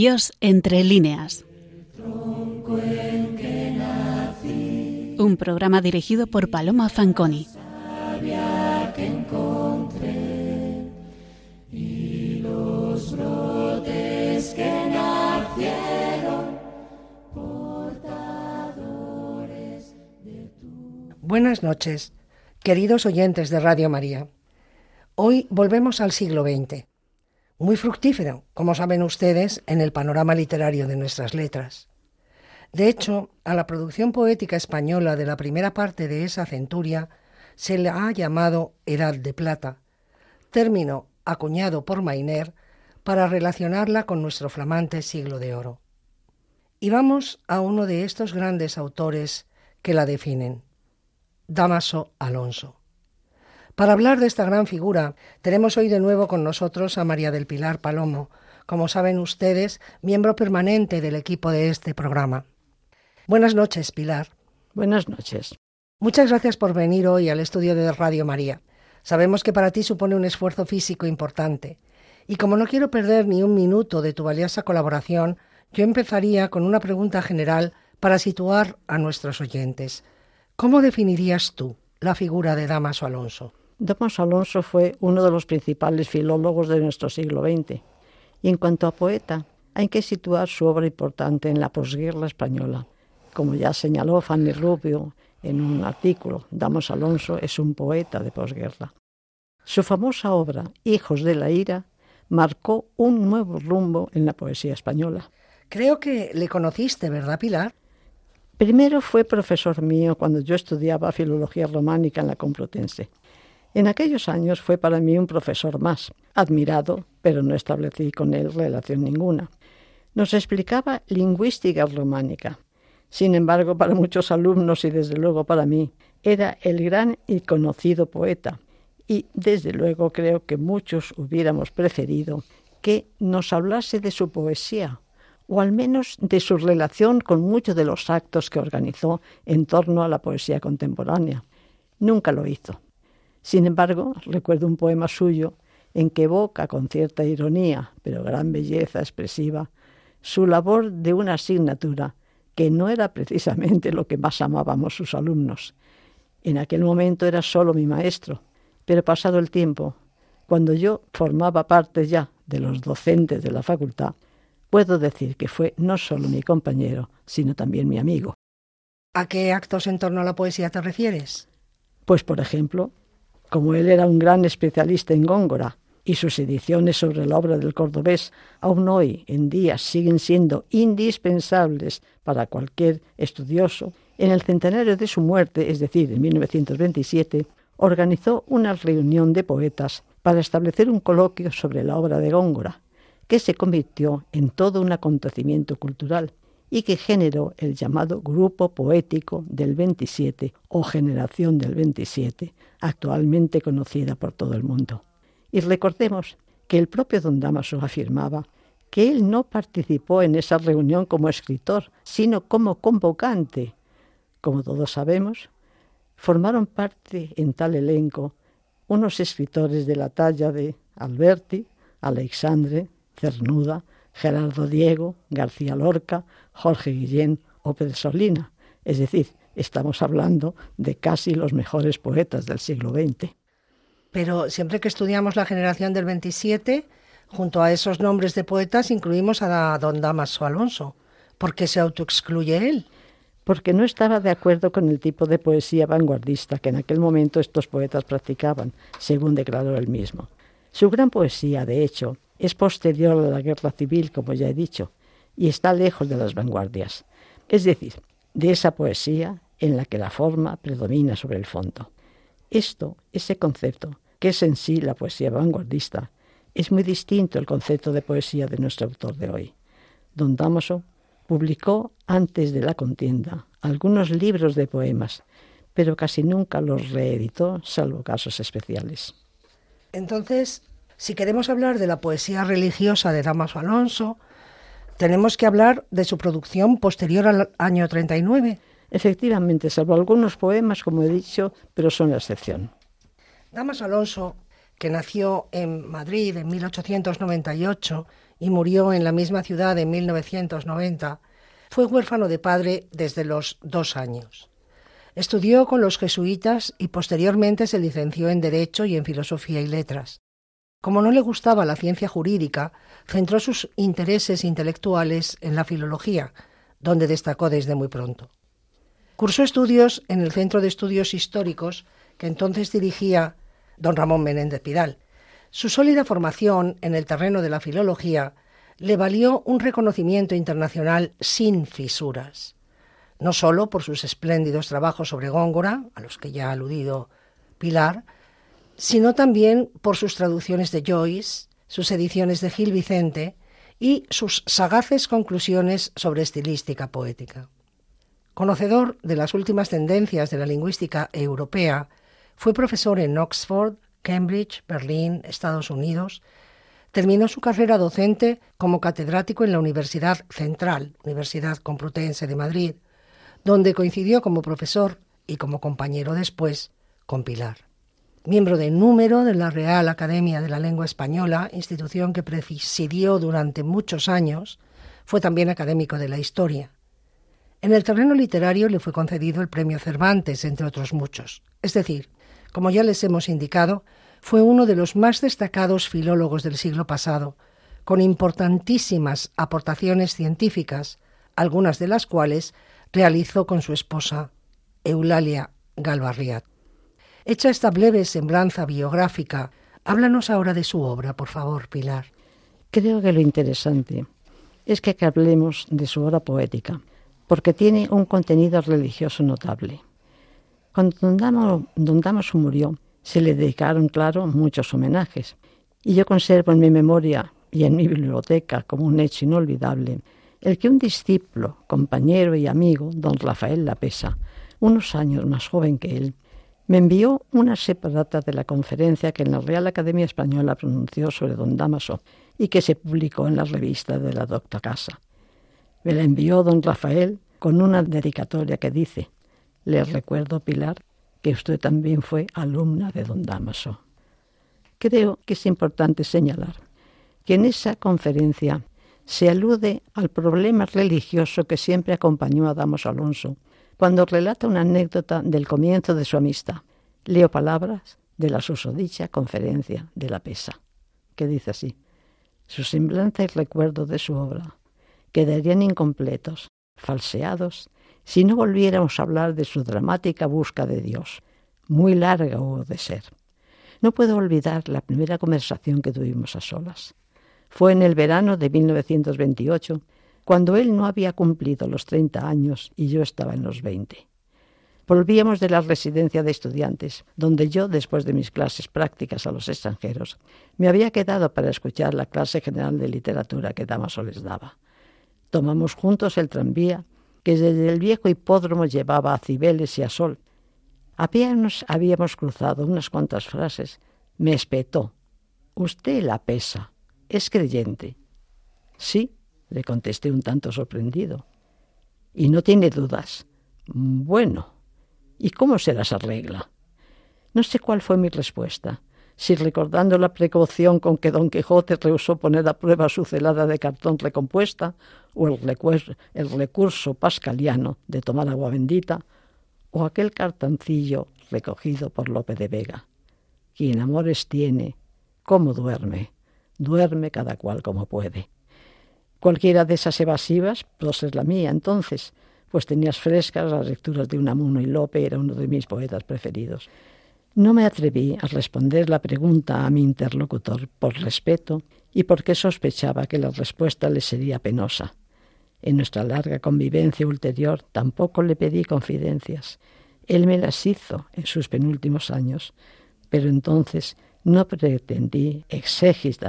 Dios entre líneas. Un programa dirigido por Paloma Fanconi. Buenas noches, queridos oyentes de Radio María. Hoy volvemos al siglo XX, muy fructífero, como saben ustedes, en el panorama literario de nuestras letras. De hecho, a la producción poética española de la primera parte de esa centuria se le ha llamado Edad de Plata, término acuñado por Mainer para relacionarla con nuestro flamante siglo de oro. Y vamos a uno de estos grandes autores que la definen. Damaso Alonso. Para hablar de esta gran figura, tenemos hoy de nuevo con nosotros a María del Pilar Palomo, como saben ustedes, miembro permanente del equipo de este programa. Buenas noches, Pilar. Buenas noches. Muchas gracias por venir hoy al estudio de Radio María. Sabemos que para ti supone un esfuerzo físico importante. Y como no quiero perder ni un minuto de tu valiosa colaboración, yo empezaría con una pregunta general para situar a nuestros oyentes. ¿Cómo definirías tú la figura de Damaso Alonso? Damaso Alonso fue uno de los principales filólogos de nuestro siglo XX. Y en cuanto a poeta, hay que situar su obra importante en la posguerra española. Como ya señaló Fanny Rubio en un artículo, Damaso Alonso es un poeta de posguerra. Su famosa obra, Hijos de la Ira, marcó un nuevo rumbo en la poesía española. Creo que le conociste, ¿verdad, Pilar? Primero fue profesor mío cuando yo estudiaba filología románica en la Complutense. En aquellos años fue para mí un profesor más, admirado, pero no establecí con él relación ninguna. Nos explicaba lingüística románica. Sin embargo, para muchos alumnos y desde luego para mí, era el gran y conocido poeta. Y desde luego creo que muchos hubiéramos preferido que nos hablase de su poesía, o al menos de su relación con muchos de los actos que organizó en torno a la poesía contemporánea. Nunca lo hizo. Sin embargo, recuerdo un poema suyo en que evoca con cierta ironía, pero gran belleza expresiva, su labor de una asignatura que no era precisamente lo que más amábamos sus alumnos. En aquel momento era solo mi maestro, pero pasado el tiempo, cuando yo formaba parte ya de los docentes de la facultad, puedo decir que fue no solo mi compañero, sino también mi amigo. ¿A qué actos en torno a la poesía te refieres? Pues, por ejemplo, como él era un gran especialista en Góngora y sus ediciones sobre la obra del cordobés aún hoy en día siguen siendo indispensables para cualquier estudioso, en el centenario de su muerte, es decir, en 1927, organizó una reunión de poetas para establecer un coloquio sobre la obra de Góngora, que se convirtió en todo un acontecimiento cultural y que generó el llamado Grupo Poético del 27 o Generación del 27, actualmente conocida por todo el mundo. Y recordemos que el propio don Damaso afirmaba que él no participó en esa reunión como escritor, sino como convocante. Como todos sabemos, formaron parte en tal elenco unos escritores de la talla de Alberti, Alexandre, Cernuda, Gerardo Diego, García Lorca, Jorge Guillén o Pedro Solina. Es decir, estamos hablando de casi los mejores poetas del siglo XX. Pero siempre que estudiamos la generación del 27, junto a esos nombres de poetas incluimos a don Damaso Alonso. ¿Por qué se autoexcluye él? Porque no estaba de acuerdo con el tipo de poesía vanguardista que en aquel momento estos poetas practicaban, según declaró él mismo. Su gran poesía, de hecho, es posterior a la guerra civil, como ya he dicho, y está lejos de las vanguardias, es decir, de esa poesía en la que la forma predomina sobre el fondo. Esto, ese concepto, que es en sí la poesía vanguardista, es muy distinto al concepto de poesía de nuestro autor de hoy. Don Damaso publicó antes de la contienda algunos libros de poemas, pero casi nunca los reeditó, salvo casos especiales. Entonces, si queremos hablar de la poesía religiosa de Damaso Alonso, tenemos que hablar de su producción posterior al año 39. Efectivamente, salvo algunos poemas, como he dicho, pero son la excepción. Damaso Alonso que nació en Madrid en 1898 y murió en la misma ciudad en 1990, fue huérfano de padre desde los dos años. Estudió con los jesuitas y posteriormente se licenció en Derecho y en Filosofía y Letras. Como no le gustaba la ciencia jurídica, centró sus intereses intelectuales en la filología, donde destacó desde muy pronto. Cursó estudios en el Centro de Estudios Históricos que entonces dirigía don Ramón Menéndez Pidal. Su sólida formación en el terreno de la filología le valió un reconocimiento internacional sin fisuras, no sólo por sus espléndidos trabajos sobre Góngora, a los que ya ha aludido Pilar, sino también por sus traducciones de Joyce, sus ediciones de Gil Vicente y sus sagaces conclusiones sobre estilística poética. Conocedor de las últimas tendencias de la lingüística europea, fue profesor en Oxford, Cambridge, Berlín, Estados Unidos. Terminó su carrera docente como catedrático en la Universidad Central, Universidad Complutense de Madrid, donde coincidió como profesor y como compañero después con Pilar. Miembro de número de la Real Academia de la Lengua Española, institución que presidió durante muchos años, fue también académico de la historia. En el terreno literario le fue concedido el Premio Cervantes, entre otros muchos. Es decir, como ya les hemos indicado, fue uno de los más destacados filólogos del siglo pasado, con importantísimas aportaciones científicas, algunas de las cuales realizó con su esposa Eulalia Galvarriat. Hecha esta breve semblanza biográfica, háblanos ahora de su obra, por favor, Pilar. Creo que lo interesante es que hablemos de su obra poética, porque tiene un contenido religioso notable. Cuando don Damaso, murió, se le dedicaron, claro, muchos homenajes. Y yo conservo en mi memoria y en mi biblioteca como un hecho inolvidable el que un discípulo, compañero y amigo, don Rafael Lapesa, unos años más joven que él, me envió una separata de la conferencia que en la Real Academia Española pronunció sobre don Damaso y que se publicó en la revista de la Docta Casa. Me la envió don Rafael con una dedicatoria que dice le recuerdo, Pilar, que usted también fue alumna de don Damaso. Creo que es importante señalar que en esa conferencia se alude al problema religioso que siempre acompañó a Damaso Alonso cuando relata una anécdota del comienzo de su amistad. Leo palabras de la susodicha conferencia de la Pesa, que dice así: Su semblanza y recuerdo de su obra quedarían incompletos, falseados si no volviéramos a hablar de su dramática busca de Dios. Muy larga hubo de ser. No puedo olvidar la primera conversación que tuvimos a solas. Fue en el verano de 1928, cuando él no había cumplido los 30 años y yo estaba en los 20. Volvíamos de la residencia de estudiantes, donde yo, después de mis clases prácticas a los extranjeros, me había quedado para escuchar la clase general de literatura que Damaso les daba. Tomamos juntos el tranvía que desde el viejo hipódromo llevaba a Cibeles y a Sol. Apenas habíamos cruzado unas cuantas frases. Me espetó. Usted la pesa. ¿Es creyente? Sí, le contesté un tanto sorprendido. ¿Y no tiene dudas? Bueno. ¿Y cómo se las arregla? No sé cuál fue mi respuesta si recordando la precaución con que don Quijote rehusó poner a prueba su celada de cartón recompuesta, o el, el recurso pascaliano de tomar agua bendita, o aquel cartancillo recogido por Lope de Vega. Quien amores tiene, ¿cómo duerme? Duerme cada cual como puede. Cualquiera de esas evasivas, pues es la mía entonces, pues tenías frescas las lecturas de Unamuno y Lope, era uno de mis poetas preferidos. No me atreví a responder la pregunta a mi interlocutor por respeto y porque sospechaba que la respuesta le sería penosa. En nuestra larga convivencia ulterior tampoco le pedí confidencias. Él me las hizo en sus penúltimos años, pero entonces no pretendí exégesis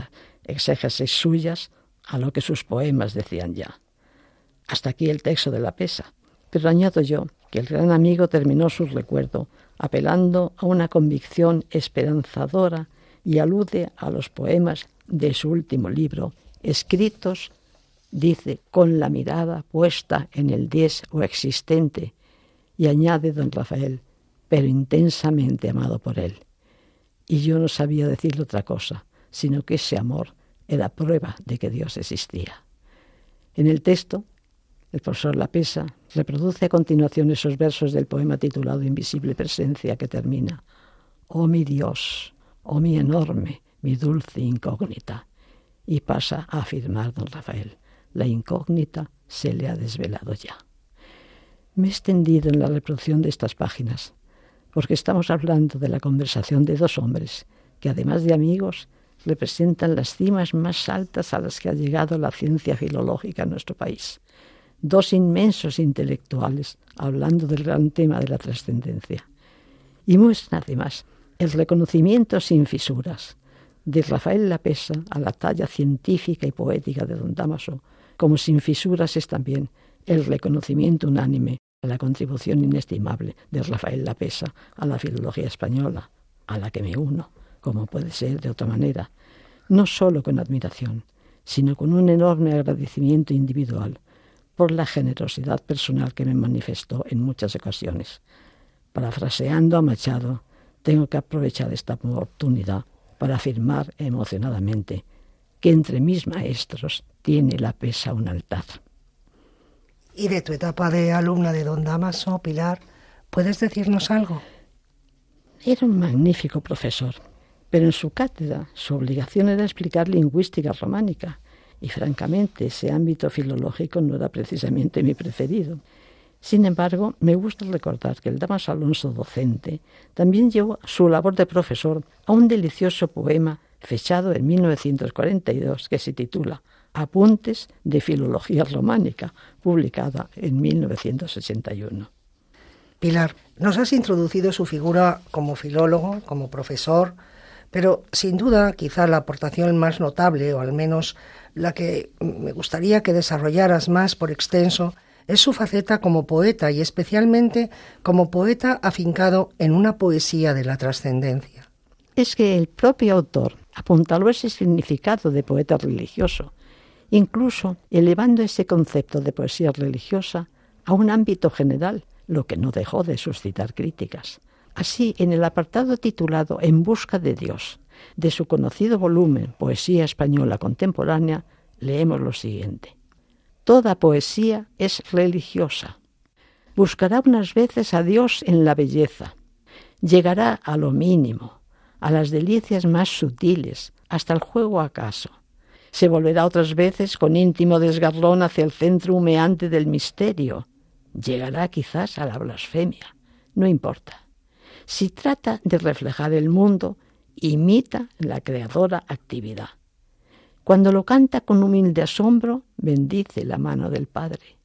suyas a lo que sus poemas decían ya. Hasta aquí el texto de la pesa, pero añado yo que el gran amigo terminó su recuerdo apelando a una convicción esperanzadora y alude a los poemas de su último libro, escritos, dice, con la mirada puesta en el diez o existente, y añade don Rafael, pero intensamente amado por él. y yo no sabía decirle otra cosa, sino que ese amor era prueba de que Dios existía. En el texto, el profesor Lapesa reproduce a continuación esos versos del poema titulado Invisible Presencia que termina, Oh mi Dios, oh mi enorme, mi dulce incógnita, y pasa a afirmar don Rafael, la incógnita se le ha desvelado ya. Me he extendido en la reproducción de estas páginas, porque estamos hablando de la conversación de dos hombres que, además de amigos, representan las cimas más altas a las que ha llegado la ciencia filológica en nuestro país. Dos inmensos intelectuales hablando del gran tema de la trascendencia. Y muestran además el reconocimiento sin fisuras de Rafael Lapesa a la talla científica y poética de don Damaso, como sin fisuras es también el reconocimiento unánime a la contribución inestimable de Rafael Lapesa a la filología española, a la que me uno, como puede ser de otra manera, no solo con admiración, sino con un enorme agradecimiento individual por la generosidad personal que me manifestó en muchas ocasiones. Parafraseando a Machado, tengo que aprovechar esta oportunidad para afirmar emocionadamente que entre mis maestros tiene la pesa un altar. Y de tu etapa de alumna de don Damaso, Pilar, ¿puedes decirnos algo? Era un magnífico profesor, pero en su cátedra su obligación era explicar lingüística románica, y francamente ese ámbito filológico no era precisamente mi preferido. Sin embargo, me gusta recordar que el Damaso Alonso docente también llevó su labor de profesor a un delicioso poema fechado en 1942 que se titula Apuntes de Filología Románica, publicada en 1981. Pilar, nos has introducido su figura como filólogo, como profesor, pero sin duda quizá la aportación más notable, o al menos la que me gustaría que desarrollaras más por extenso, es su faceta como poeta y especialmente como poeta afincado en una poesía de la trascendencia. Es que el propio autor apuntaló ese significado de poeta religioso incluso elevando ese concepto de poesía religiosa a un ámbito general, lo que no dejó de suscitar críticas. Así, en el apartado titulado En busca de Dios, de su conocido volumen Poesía Española Contemporánea, leemos lo siguiente. Toda poesía es religiosa. Buscará unas veces a Dios en la belleza. Llegará a lo mínimo, a las delicias más sutiles, hasta el juego acaso se volverá otras veces con íntimo desgarrón hacia el centro humeante del misterio. Llegará quizás a la blasfemia. No importa. Si trata de reflejar el mundo, imita la creadora actividad. Cuando lo canta con humilde asombro, bendice la mano del Padre.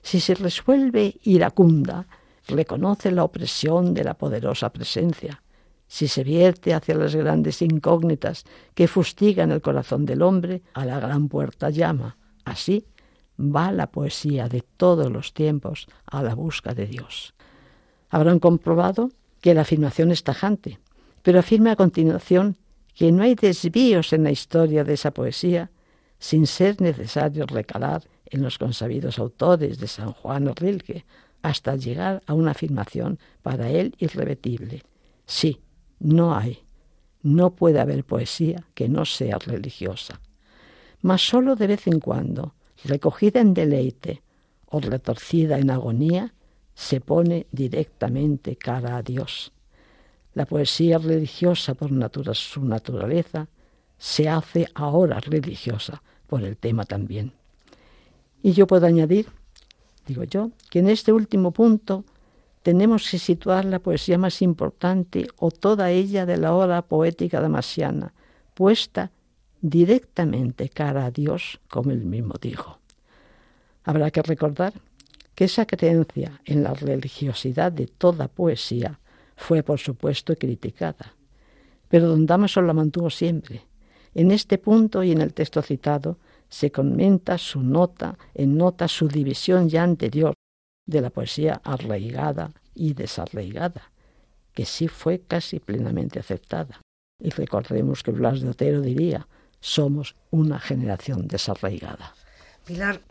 Si se resuelve iracunda, reconoce la opresión de la poderosa presencia si se vierte hacia las grandes incógnitas que fustigan el corazón del hombre, a la gran puerta llama. Así va la poesía de todos los tiempos a la busca de Dios. Habrán comprobado que la afirmación es tajante, pero afirma a continuación que no hay desvíos en la historia de esa poesía sin ser necesario recalar en los consabidos autores de San Juan o Rilke, hasta llegar a una afirmación para él irrebetible. Sí, no hay, no puede haber poesía que no sea religiosa. Mas sólo de vez en cuando, recogida en deleite o retorcida en agonía, se pone directamente cara a Dios. La poesía religiosa por su naturaleza se hace ahora religiosa por el tema también. Y yo puedo añadir, digo yo, que en este último punto tenemos que situar la poesía más importante o toda ella de la obra poética damasiana, puesta directamente cara a Dios, como él mismo dijo. Habrá que recordar que esa creencia en la religiosidad de toda poesía fue, por supuesto, criticada. Pero don Damaso la mantuvo siempre. En este punto y en el texto citado se comenta su nota, en nota su división ya anterior de la poesía arraigada y desarraigada, que sí fue casi plenamente aceptada. Y recordemos que Blas de Otero diría, somos una generación desarraigada. Pilar,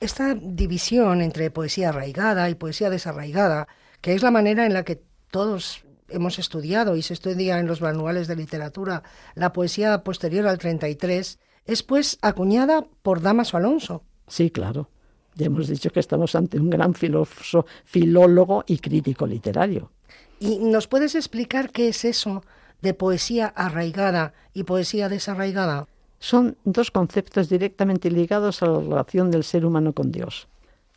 esta división entre poesía arraigada y poesía desarraigada, que es la manera en la que todos hemos estudiado y se estudia en los manuales de literatura la poesía posterior al 33, es pues acuñada por Damaso Alonso. Sí, claro. Ya hemos dicho que estamos ante un gran filósofo, filólogo y crítico literario. ¿Y nos puedes explicar qué es eso de poesía arraigada y poesía desarraigada? Son dos conceptos directamente ligados a la relación del ser humano con Dios,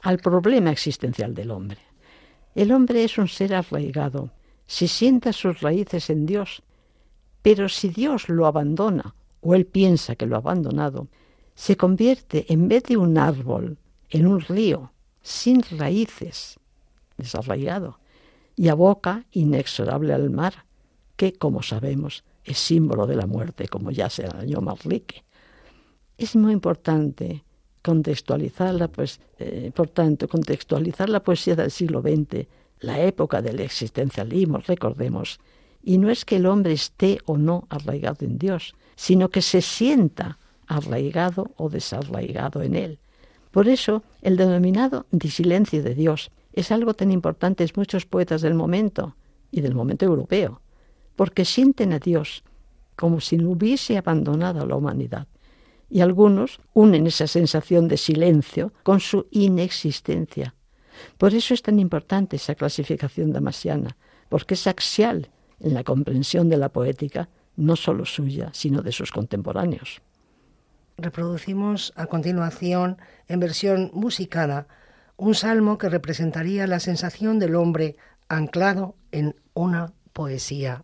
al problema existencial del hombre. El hombre es un ser arraigado, si sienta sus raíces en Dios, pero si Dios lo abandona o él piensa que lo ha abandonado, se convierte en vez de un árbol en un río sin raíces, desarraigado, y aboca inexorable al mar, que, como sabemos, es símbolo de la muerte, como ya se dañó Marlique. Es muy importante contextualizar la, pues, eh, por tanto, contextualizar la poesía del siglo XX, la época del existencialismo, recordemos, y no es que el hombre esté o no arraigado en Dios, sino que se sienta arraigado o desarraigado en él. Por eso, el denominado disilencio de Dios es algo tan importante en muchos poetas del momento y del momento europeo, porque sienten a Dios como si no hubiese abandonado a la humanidad. Y algunos unen esa sensación de silencio con su inexistencia. Por eso es tan importante esa clasificación damasiana, porque es axial en la comprensión de la poética, no solo suya, sino de sus contemporáneos. Reproducimos a continuación, en versión musicada, un salmo que representaría la sensación del hombre anclado en una poesía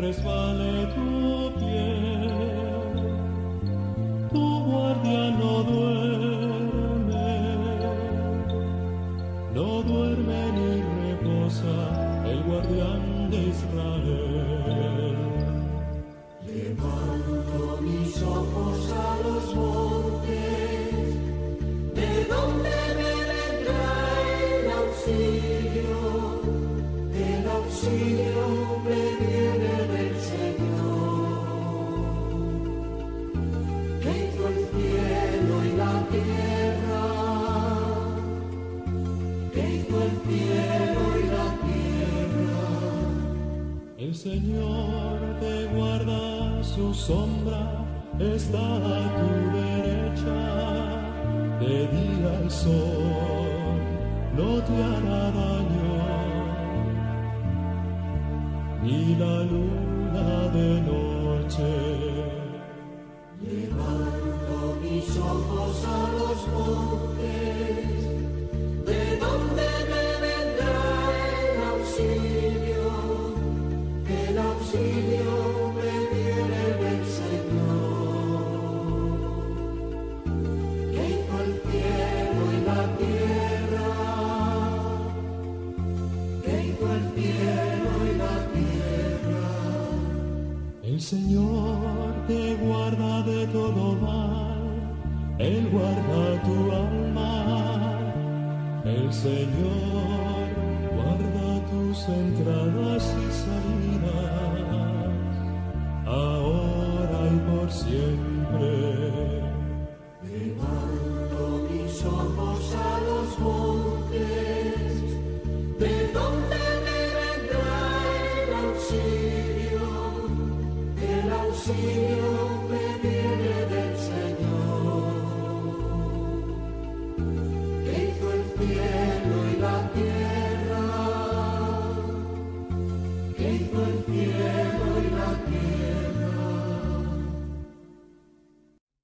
resbale Señor te guarda, su sombra está a tu derecha. De día el sol no te hará daño, ni la luna de noche.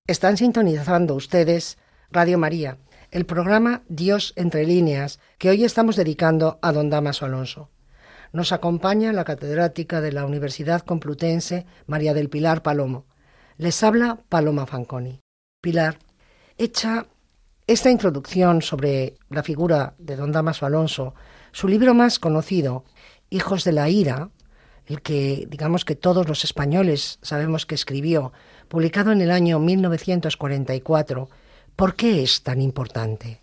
Están sintonizando ustedes Radio María, el programa Dios entre líneas, que hoy estamos dedicando a don Damaso Alonso. Nos acompaña la catedrática de la Universidad Complutense, María del Pilar Palomo. Les habla Paloma Fanconi. Pilar, hecha esta introducción sobre la figura de don Damaso Alonso, su libro más conocido, Hijos de la Ira, el que digamos que todos los españoles sabemos que escribió, publicado en el año 1944, ¿por qué es tan importante?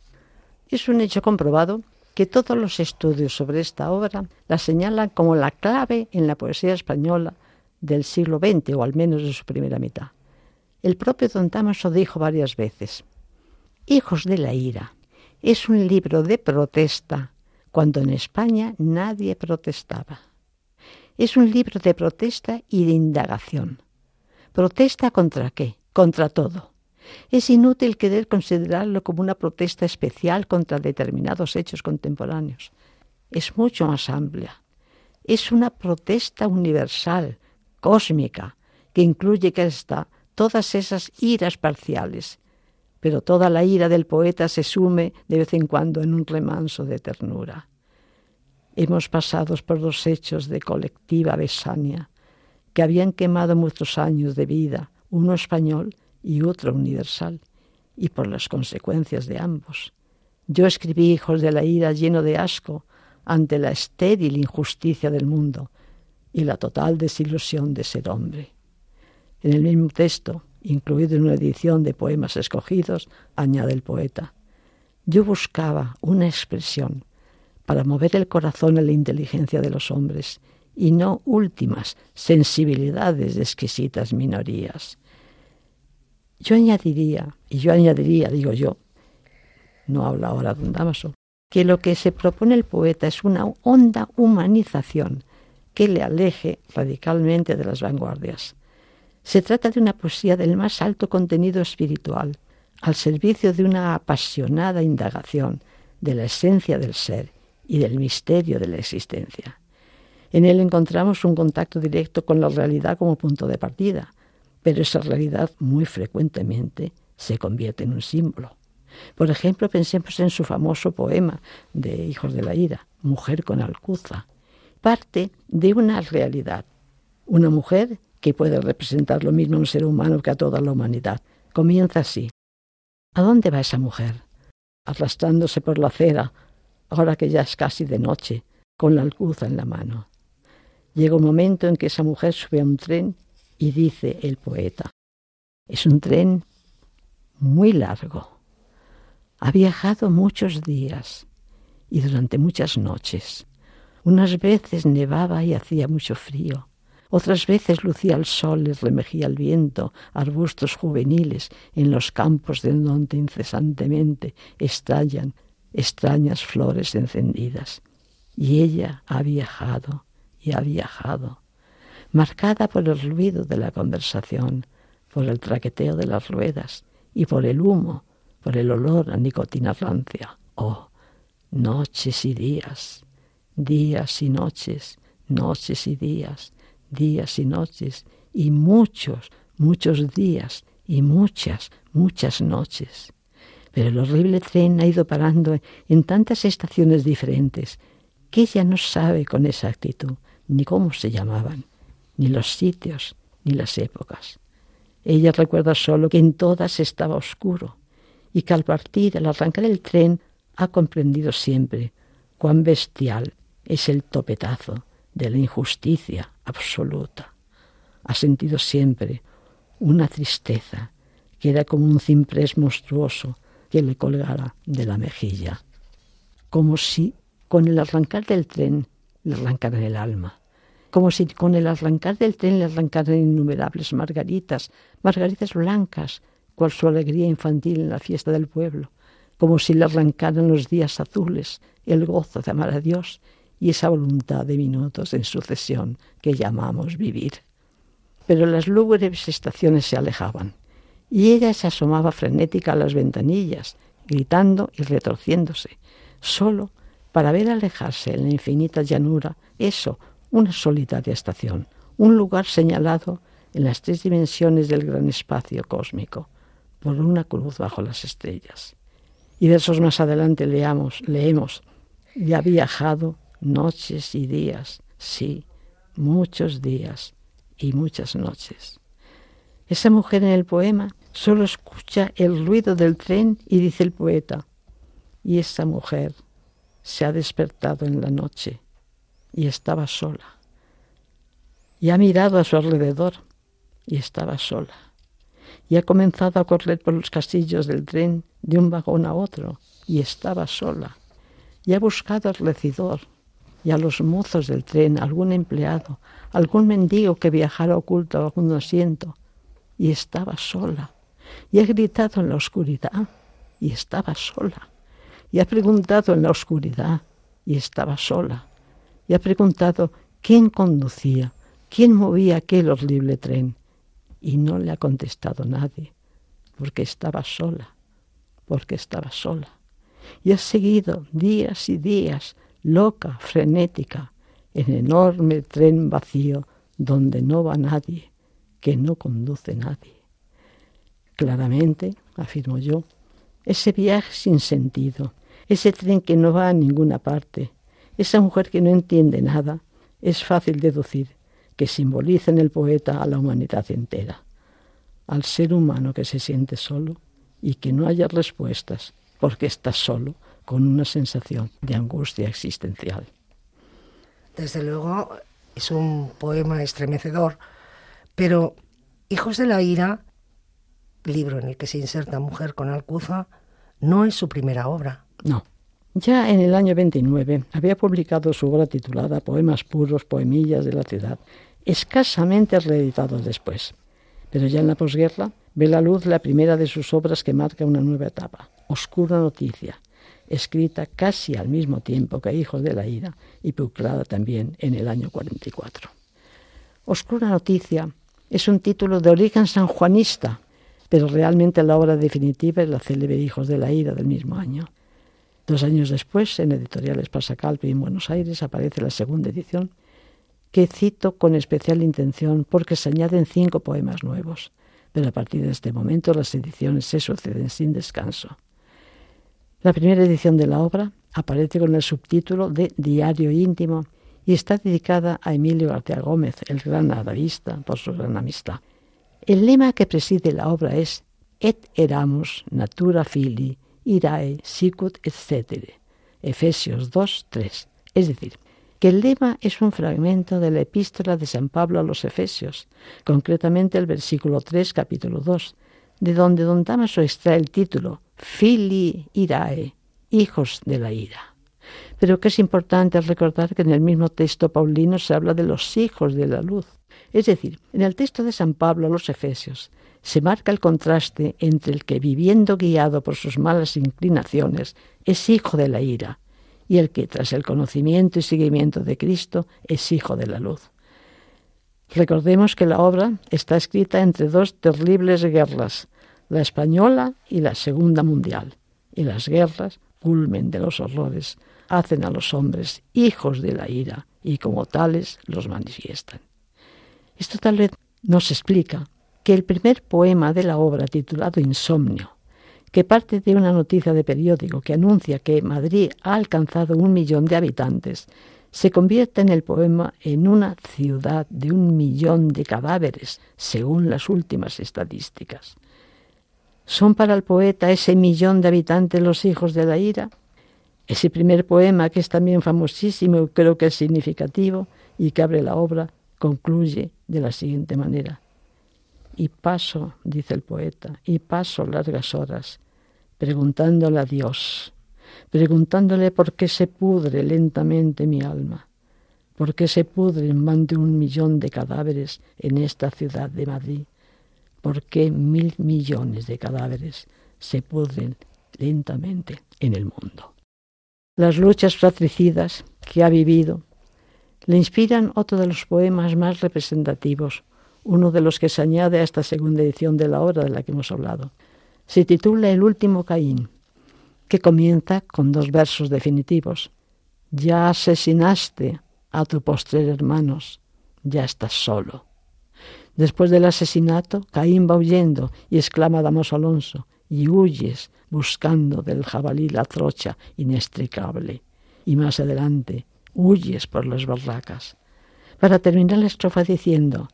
Es un hecho comprobado que todos los estudios sobre esta obra la señalan como la clave en la poesía española del siglo XX, o al menos de su primera mitad. El propio Don Damaso dijo varias veces, Hijos de la ira, es un libro de protesta cuando en España nadie protestaba. Es un libro de protesta y de indagación. ¿Protesta contra qué? Contra todo. Es inútil querer considerarlo como una protesta especial contra determinados hechos contemporáneos. Es mucho más amplia. Es una protesta universal, cósmica, que incluye que está todas esas iras parciales, pero toda la ira del poeta se sume de vez en cuando en un remanso de ternura. Hemos pasado por dos hechos de colectiva besania que habían quemado muchos años de vida, uno español y otro universal, y por las consecuencias de ambos. Yo escribí Hijos de la ira lleno de asco ante la estéril injusticia del mundo y la total desilusión de ser hombre. En el mismo texto, incluido en una edición de poemas escogidos, añade el poeta, yo buscaba una expresión para mover el corazón a la inteligencia de los hombres y no últimas sensibilidades de exquisitas minorías. Yo añadiría, y yo añadiría, digo yo, no habla ahora don Damaso, que lo que se propone el poeta es una honda humanización que le aleje radicalmente de las vanguardias. Se trata de una poesía del más alto contenido espiritual, al servicio de una apasionada indagación de la esencia del ser y del misterio de la existencia. En él encontramos un contacto directo con la realidad como punto de partida, pero esa realidad muy frecuentemente se convierte en un símbolo. Por ejemplo, pensemos en su famoso poema de Hijos de la Ira, Mujer con Alcuza. Parte de una realidad, una mujer que puede representar lo mismo a un ser humano que a toda la humanidad. Comienza así. ¿A dónde va esa mujer? Arrastrándose por la acera, ahora que ya es casi de noche, con la alcuza en la mano. Llega un momento en que esa mujer sube a un tren y dice el poeta, es un tren muy largo. Ha viajado muchos días y durante muchas noches. Unas veces nevaba y hacía mucho frío. Otras veces lucía el sol y remejía el viento, arbustos juveniles en los campos de donde incesantemente estallan extrañas flores encendidas. Y ella ha viajado y ha viajado, marcada por el ruido de la conversación, por el traqueteo de las ruedas y por el humo, por el olor a nicotina rancia. Oh, noches y días, días y noches, noches y días, días y noches, y muchos, muchos días y muchas, muchas noches. Pero el horrible tren ha ido parando en tantas estaciones diferentes que ella no sabe con exactitud ni cómo se llamaban, ni los sitios, ni las épocas. Ella recuerda solo que en todas estaba oscuro y que al partir, al arrancar el tren, ha comprendido siempre cuán bestial es el topetazo de la injusticia absoluta. Ha sentido siempre una tristeza que era como un cimprés monstruoso que le colgara de la mejilla, como si con el arrancar del tren le arrancaran el alma, como si con el arrancar del tren le arrancaran innumerables margaritas, margaritas blancas, cual su alegría infantil en la fiesta del pueblo, como si le arrancaran los días azules, el gozo de amar a Dios y esa voluntad de minutos en sucesión que llamamos vivir. Pero las lúgubres estaciones se alejaban y ella se asomaba frenética a las ventanillas, gritando y retorciéndose, solo para ver alejarse en la infinita llanura eso, una solitaria estación, un lugar señalado en las tres dimensiones del gran espacio cósmico, por una cruz bajo las estrellas. Y versos más adelante leamos, leemos, y ha viajado noches y días, sí, muchos días y muchas noches. Esa mujer en el poema Solo escucha el ruido del tren y dice el poeta, y esa mujer se ha despertado en la noche y estaba sola. Y ha mirado a su alrededor y estaba sola. Y ha comenzado a correr por los casillos del tren de un vagón a otro y estaba sola. Y ha buscado al recidor y a los mozos del tren, algún empleado, algún mendigo que viajara oculto a algún asiento y estaba sola. Y ha gritado en la oscuridad y estaba sola. Y ha preguntado en la oscuridad y estaba sola. Y ha preguntado quién conducía, quién movía aquel horrible tren. Y no le ha contestado nadie, porque estaba sola, porque estaba sola. Y ha seguido días y días, loca, frenética, en enorme tren vacío donde no va nadie, que no conduce nadie. Claramente, afirmo yo, ese viaje sin sentido, ese tren que no va a ninguna parte, esa mujer que no entiende nada, es fácil deducir que simboliza en el poeta a la humanidad entera, al ser humano que se siente solo y que no haya respuestas porque está solo con una sensación de angustia existencial. Desde luego es un poema estremecedor, pero Hijos de la Ira, libro en el que se inserta Mujer con Alcuza, no es su primera obra. No. Ya en el año 29 había publicado su obra titulada Poemas puros, poemillas de la ciudad, escasamente reeditados después. Pero ya en la posguerra ve la luz la primera de sus obras que marca una nueva etapa, Oscura Noticia, escrita casi al mismo tiempo que Hijos de la Ira y publicada también en el año 44. Oscura Noticia es un título de origen sanjuanista, pero realmente la obra definitiva es la célebre Hijos de la Ira del mismo año. Dos años después, en Editoriales Pasacalpe en Buenos Aires, aparece la segunda edición, que cito con especial intención porque se añaden cinco poemas nuevos, pero a partir de este momento las ediciones se suceden sin descanso. La primera edición de la obra aparece con el subtítulo de Diario íntimo y está dedicada a Emilio García Gómez, el gran adavista, por su gran amistad. El lema que preside la obra es Et eramus natura fili irae sicut etc. Efesios 2, 3. Es decir, que el lema es un fragmento de la epístola de San Pablo a los Efesios, concretamente el versículo 3, capítulo 2, de donde don Damaso extrae el título Fili irae, hijos de la ira. Pero que es importante recordar que en el mismo texto paulino se habla de los hijos de la luz. Es decir, en el texto de San Pablo a los Efesios se marca el contraste entre el que viviendo guiado por sus malas inclinaciones es hijo de la ira y el que tras el conocimiento y seguimiento de Cristo es hijo de la luz. Recordemos que la obra está escrita entre dos terribles guerras, la española y la Segunda Mundial, y las guerras, culmen de los horrores, hacen a los hombres hijos de la ira y como tales los manifiestan. Esto tal vez nos explica que el primer poema de la obra, titulado Insomnio, que parte de una noticia de periódico que anuncia que Madrid ha alcanzado un millón de habitantes, se convierte en el poema en una ciudad de un millón de cadáveres, según las últimas estadísticas. ¿Son para el poeta ese millón de habitantes los hijos de la ira? Ese primer poema, que es también famosísimo creo que es significativo y que abre la obra, concluye de la siguiente manera. Y paso, dice el poeta, y paso largas horas preguntándole a Dios, preguntándole por qué se pudre lentamente mi alma, por qué se pudren más de un millón de cadáveres en esta ciudad de Madrid, por qué mil millones de cadáveres se pudren lentamente en el mundo. Las luchas fratricidas que ha vivido le inspiran otro de los poemas más representativos, uno de los que se añade a esta segunda edición de la obra de la que hemos hablado. Se titula El último Caín, que comienza con dos versos definitivos. Ya asesinaste a tu postrer hermanos, ya estás solo. Después del asesinato, Caín va huyendo y exclama a Damaso Alonso, y huyes buscando del jabalí la trocha inextricable. Y más adelante, huyes por las barracas. Para terminar la estrofa diciendo,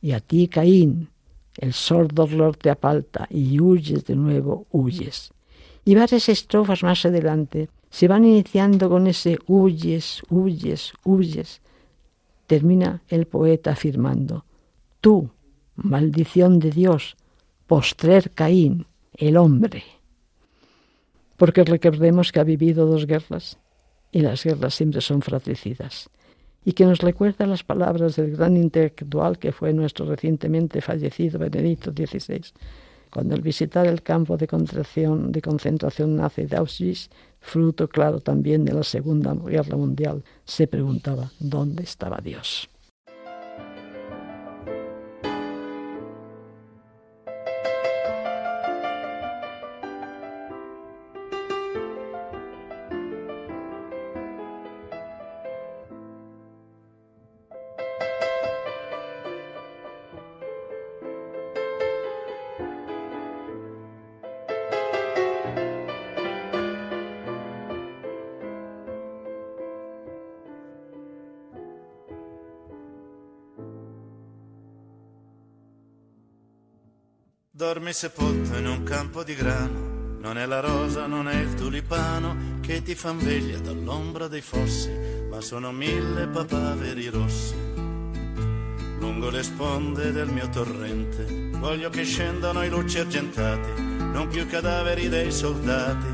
y a ti, Caín, El sordo dolor te apalta y huyes de nuevo, huyes. Y varias estrofas más adelante se van iniciando con ese huyes, huyes, huyes. Termina el poeta afirmando, tú, maldición de Dios, postrer Caín, el hombre. Porque recordemos que ha vivido dos guerras y las guerras siempre son fratricidas. Y que nos recuerda las palabras del gran intelectual que fue nuestro recientemente fallecido Benedicto XVI, cuando al visitar el campo de concentración, de concentración nazi de Auschwitz, fruto claro también de la Segunda Guerra Mundial, se preguntaba dónde estaba Dios. Dormi sepolto in un campo di grano, non è la rosa, non è il tulipano che ti fan veglia dall'ombra dei fossi, ma sono mille papaveri rossi. Lungo le sponde del mio torrente, voglio che scendano i luci argentati, non più cadaveri dei soldati,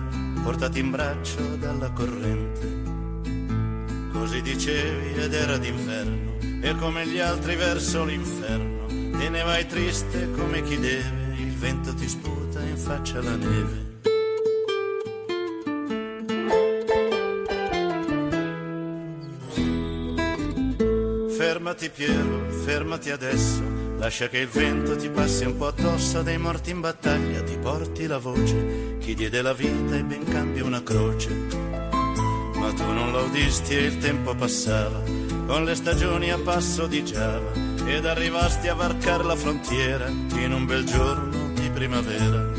portati in braccio dalla corrente. Così dicevi ed era d'inverno, e come gli altri verso l'inferno, te ne vai triste come chi deve vento ti sputa in faccia la neve. Fermati Piero, fermati adesso, lascia che il vento ti passi un po' addosso dei morti in battaglia, ti porti la voce, chi diede la vita e ben cambia una croce. Ma tu non la udisti e il tempo passava, con le stagioni a passo di Giava, ed arrivasti a varcar la frontiera in un bel giorno primavera.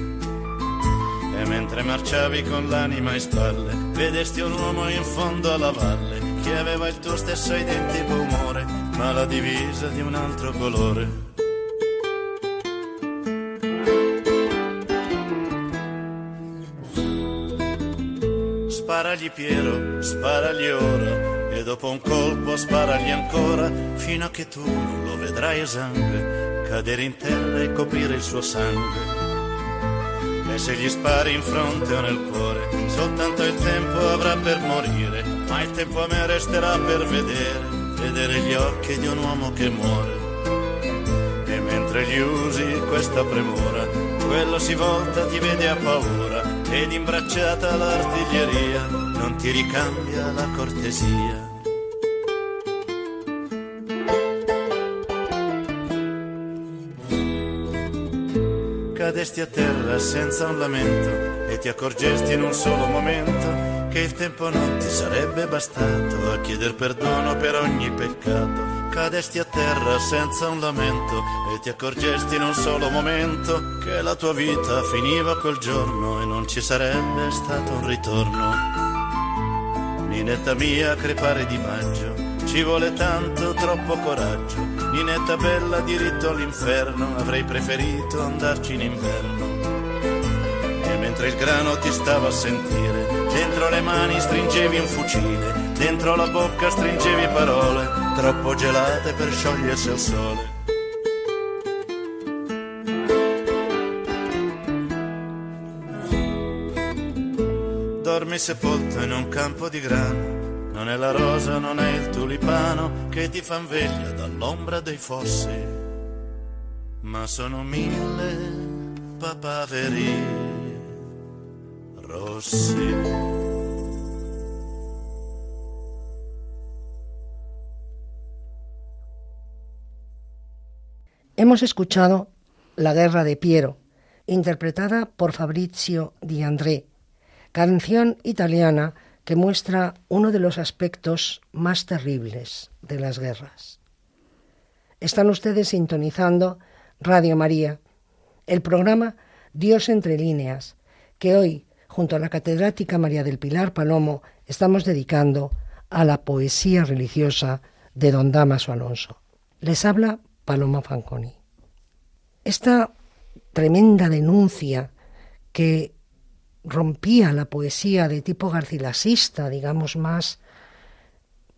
E mentre marciavi con l'anima in spalle, vedesti un uomo in fondo alla valle, che aveva il tuo stesso identico umore, ma la divisa di un altro colore. Sparagli Piero, sparagli ora, e dopo un colpo sparagli ancora, fino a che tu non lo vedrai esangue cadere in terra e coprire il suo sangue. E se gli spari in fronte o nel cuore, soltanto il tempo avrà per morire, ma il tempo a me resterà per vedere, vedere gli occhi di un uomo che muore. E mentre gli usi questa premura, quello si volta, ti vede a paura, ed imbracciata l'artiglieria, non ti ricambia la cortesia. Cadesti a terra senza un lamento e ti accorgesti in un solo momento che il tempo non ti sarebbe bastato a chieder perdono per ogni peccato. Cadesti a terra senza un lamento e ti accorgesti in un solo momento che la tua vita finiva quel giorno e non ci sarebbe stato un ritorno. Ninetta mia, crepare di maggio, ci vuole tanto, troppo coraggio Ninetta bella diritto all'inferno, avrei preferito andarci in inverno. E mentre il grano ti stava a sentire, dentro le mani stringevi un fucile, dentro la bocca stringevi parole, troppo gelate per sciogliersi al sole. Dormi sepolto in un campo di grano non è la rosa, non è il tulipano che ti fan veglia dall'ombra dei fossi, ma sono mille papaveri rossi. Hemos escuchado La guerra de Piero, interpretada por Fabrizio Di André, canción italiana que muestra uno de los aspectos más terribles de las guerras. Están ustedes sintonizando Radio María, el programa Dios entre líneas, que hoy, junto a la catedrática María del Pilar Palomo, estamos dedicando a la poesía religiosa de don Damaso Alonso. Les habla Paloma Fanconi. esta tremenda denuncia que rompía la poesía de tipo garcilasista, digamos, más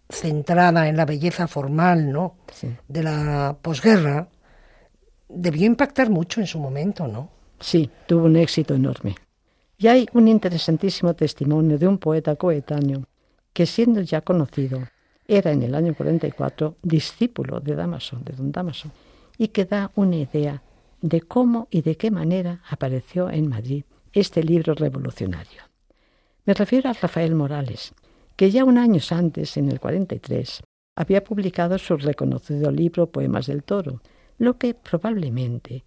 centrada en la belleza formal, ¿no? De la posguerra, debió impactar mucho en su momento, ¿no? Sí, tuvo un éxito enorme. Y hay un interesantísimo testimonio de un poeta coetáneo que, siendo ya conocido, era en el año 44 discípulo de Damaso, de don Damaso, y que da una idea de cómo y de qué manera apareció en Madrid este libro revolucionario. Me refiero a Rafael Morales, que ya un año antes, en el 43, había publicado su reconocido libro Poemas del Toro, lo que probablemente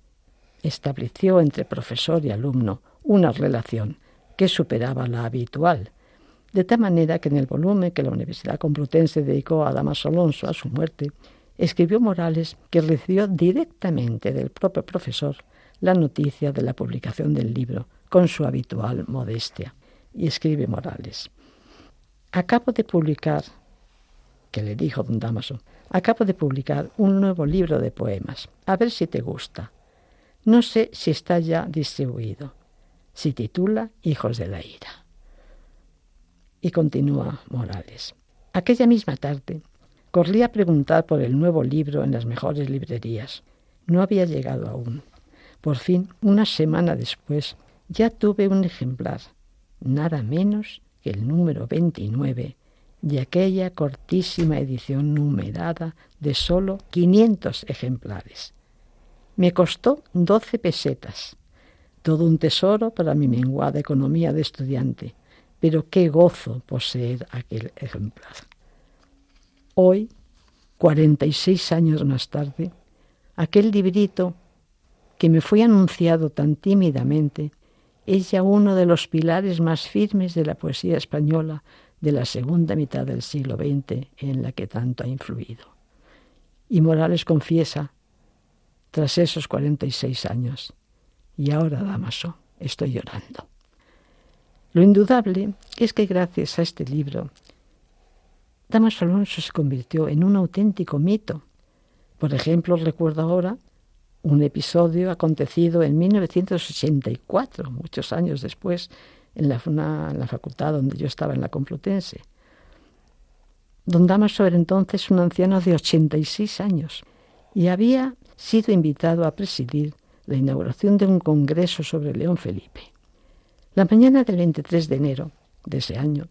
estableció entre profesor y alumno una relación que superaba la habitual, de tal manera que en el volumen que la Universidad Complutense dedicó a Damaso Alonso a su muerte, escribió Morales que recibió directamente del propio profesor la noticia de la publicación del libro con su habitual modestia. Y escribe Morales, acabo de publicar, que le dijo don Damaso, acabo de publicar un nuevo libro de poemas, a ver si te gusta. No sé si está ya distribuido. Se titula Hijos de la Ira. Y continúa Morales. Aquella misma tarde corrí a preguntar por el nuevo libro en las mejores librerías. No había llegado aún. Por fin, una semana después, ya tuve un ejemplar, nada menos que el número 29 de aquella cortísima edición numerada de sólo 500 ejemplares. Me costó 12 pesetas, todo un tesoro para mi menguada economía de estudiante, pero qué gozo poseer aquel ejemplar. Hoy, 46 años más tarde, aquel librito que me fue anunciado tan tímidamente es ya uno de los pilares más firmes de la poesía española de la segunda mitad del siglo XX en la que tanto ha influido. Y Morales confiesa, tras esos 46 años, y ahora, Damaso, estoy llorando. Lo indudable es que gracias a este libro, Damaso Alonso se convirtió en un auténtico mito. Por ejemplo, recuerdo ahora un episodio acontecido en 1984, muchos años después, en la, facultad donde yo estaba, en la Complutense. Don Damaso era entonces un anciano de 86 años y había sido invitado a presidir la inauguración de un congreso sobre León Felipe. La mañana del 23 de enero de ese año,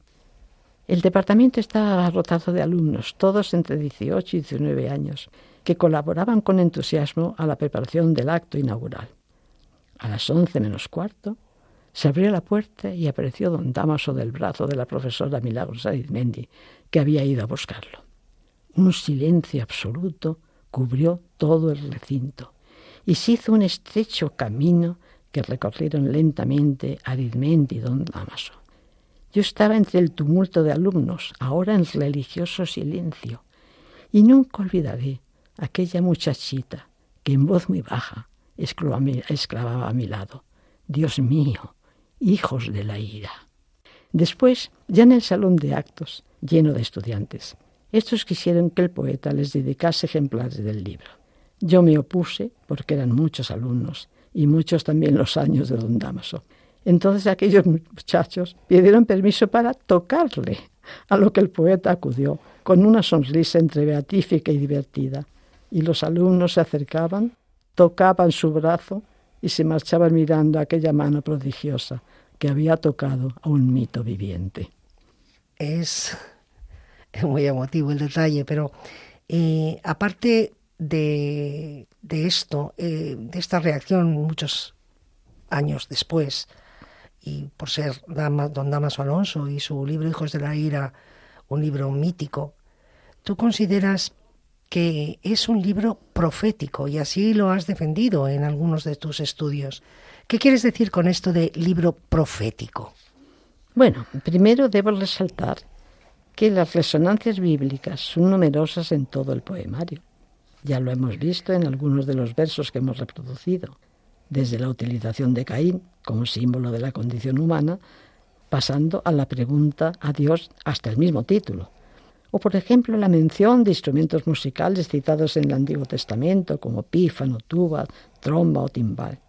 el departamento estaba abarrotado de alumnos, todos entre 18 y 19 años, que colaboraban con entusiasmo a la preparación del acto inaugural. A las once menos cuarto, se abrió la puerta y apareció don Damaso del brazo de la profesora Milagros Arizmendi, que había ido a buscarlo. Un silencio absoluto cubrió todo el recinto y se hizo un estrecho camino que recorrieron lentamente Arizmendi y don Damaso. Yo estaba entre el tumulto de alumnos, ahora en religioso silencio, y nunca olvidaré aquella muchachita que en voz muy baja exclamaba a mi lado, Dios mío, hijos de la ira. Después, ya en el salón de actos, lleno de estudiantes, estos quisieron que el poeta les dedicase ejemplares del libro. Yo me opuse, porque eran muchos alumnos, y muchos también los años de don Damaso. Entonces aquellos muchachos pidieron permiso para tocarle, a lo que el poeta acudió, con una sonrisa entre beatífica y divertida. Y los alumnos se acercaban, tocaban su brazo y se marchaban mirando aquella mano prodigiosa que había tocado a un mito viviente. Es, muy emotivo el detalle, pero eh, aparte de, esto, eh, de esta reacción muchos años después, y por ser don Damaso Alonso y su libro Hijos de la Ira, un libro mítico, ¿tú consideras que es un libro profético y así lo has defendido en algunos de tus estudios. ¿Qué quieres decir con esto de libro profético? Bueno, primero debo resaltar que las resonancias bíblicas son numerosas en todo el poemario. Ya lo hemos visto en algunos de los versos que hemos reproducido, desde la utilización de Caín como símbolo de la condición humana, pasando a la pregunta a Dios hasta el mismo título, o por ejemplo la mención de instrumentos musicales citados en el Antiguo Testamento como pífano, tuba, tromba o timbal.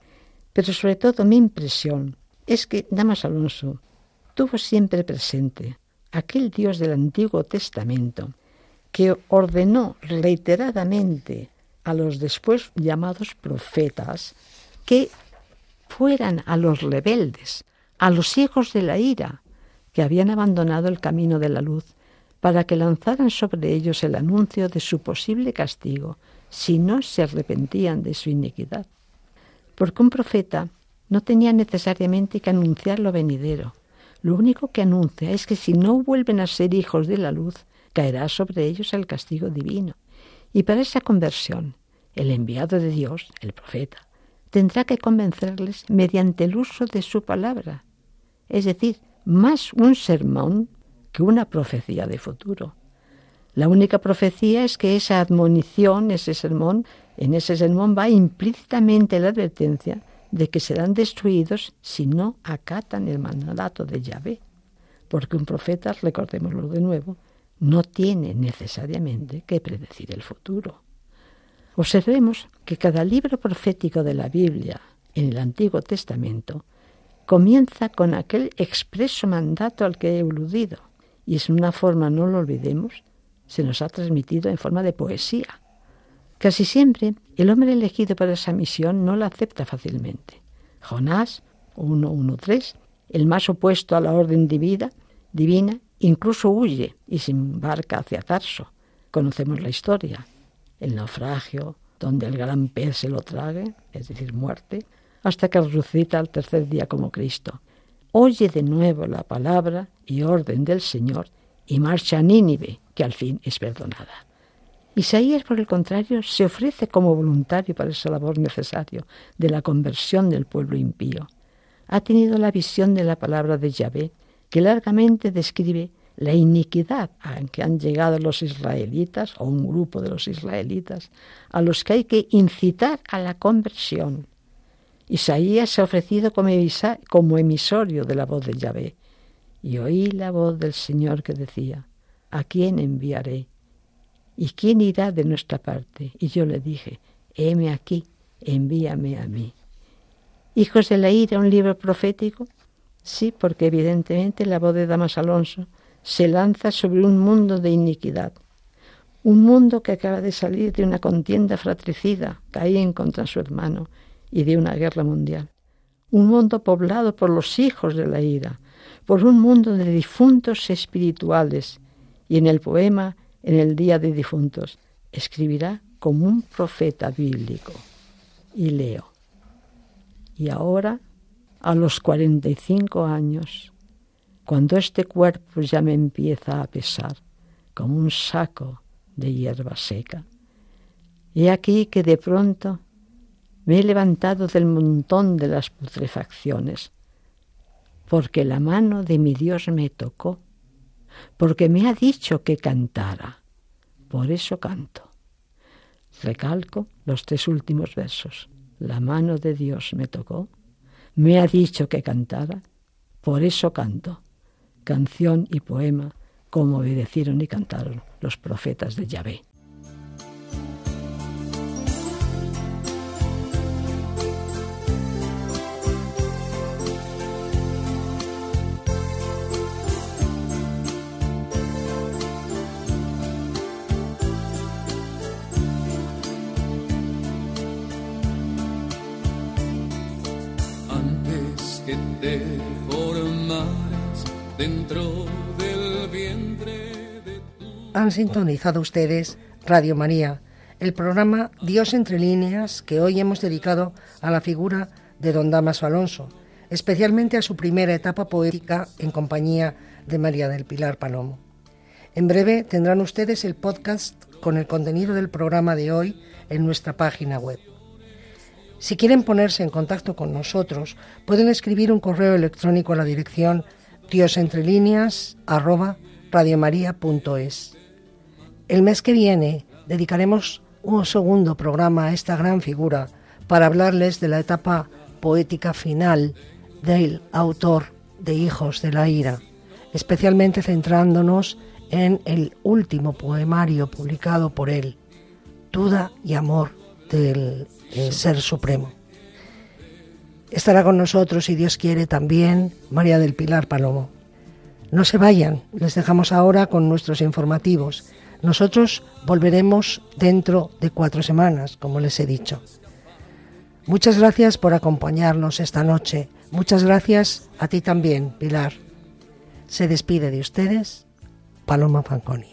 Pero sobre todo mi impresión es que Damas Alonso tuvo siempre presente aquel Dios del Antiguo Testamento que ordenó reiteradamente a los después llamados profetas que fueran a los rebeldes, a los hijos de la ira, que habían abandonado el camino de la luz, para que lanzaran sobre ellos el anuncio de su posible castigo si no se arrepentían de su iniquidad. Porque un profeta no tenía necesariamente que anunciar lo venidero. Lo único que anuncia es que si no vuelven a ser hijos de la luz, caerá sobre ellos el castigo divino. Y para esa conversión, el enviado de Dios, el profeta, tendrá que convencerles mediante el uso de su palabra, es decir, más un sermón que una profecía de futuro. La única profecía es que esa admonición, ese sermón, en ese sermón va implícitamente la advertencia de que serán destruidos si no acatan el mandato de Yahvé. Porque un profeta, recordémoslo de nuevo, no tiene necesariamente que predecir el futuro. Observemos que cada libro profético de la Biblia en el Antiguo Testamento comienza con aquel expreso mandato al que he eludido, y es una forma, no lo olvidemos, se nos ha transmitido en forma de poesía. Casi siempre el hombre elegido para esa misión no la acepta fácilmente. Jonás, 1.1.3, el más opuesto a la orden divina, divina, Incluso huye y se embarca hacia Tarso. Conocemos la historia. El naufragio, donde el gran pez se lo trague, es decir, muerte, hasta que resucita al tercer día como Cristo. Oye de nuevo la palabra y orden del Señor y marcha a Nínive, que al fin es perdonada. Isaías, por el contrario, se ofrece como voluntario para esa labor necesaria de la conversión del pueblo impío. Ha tenido la visión de la palabra de Yahvé que largamente describe la iniquidad a que han llegado los israelitas o un grupo de los israelitas, a los que hay que incitar a la conversión. Isaías se ha ofrecido como, emisorio de la voz de Yahvé, y oí la voz del Señor que decía, ¿a quién enviaré? ¿Y quién irá de nuestra parte? Y yo le dije, heme aquí, envíame a mí. Hijos de la ira, un libro profético Sí, porque evidentemente la voz de Damas Alonso se lanza sobre un mundo de iniquidad, un mundo que acaba de salir de una contienda fratricida, Caín contra su hermano, y de una guerra mundial. Un mundo poblado por los hijos de la ira, por un mundo de difuntos espirituales. Y en el poema, en el Día de Difuntos, escribirá como un profeta bíblico. Y leo. Y ahora a los 45 años, cuando este cuerpo ya me empieza a pesar como un saco de hierba seca. He aquí que de pronto me he levantado del montón de las putrefacciones, porque la mano de mi Dios me tocó, porque me ha dicho que cantara, por eso canto. Recalco los tres últimos versos. La mano de Dios me tocó, me ha dicho que cantara, por eso canto, canción y poema, como obedecieron y cantaron los profetas de Yahvé. Han sintonizado ustedes Radio María, el programa Dios entre líneas que hoy hemos dedicado a la figura de don Damaso Alonso, especialmente a su primera etapa poética en compañía de María del Pilar Palomo. En breve tendrán ustedes el podcast con el contenido del programa de hoy en nuestra página web. Si quieren ponerse en contacto con nosotros, pueden escribir un correo electrónico a la dirección diosentrelíneas arroba radiomaria.es. El mes que viene dedicaremos un segundo programa a esta gran figura para hablarles de la etapa poética final del autor de Hijos de la Ira, especialmente centrándonos en el último poemario publicado por él, Duda y Amor del eh, Ser Supremo. Estará con nosotros, si Dios quiere, también María del Pilar Palomo. No se vayan, les dejamos ahora con nuestros informativos. Nosotros volveremos dentro de cuatro semanas, como les he dicho. Muchas gracias por acompañarnos esta noche. Muchas gracias a ti también, Pilar. Se despide de ustedes Paloma Fanconi.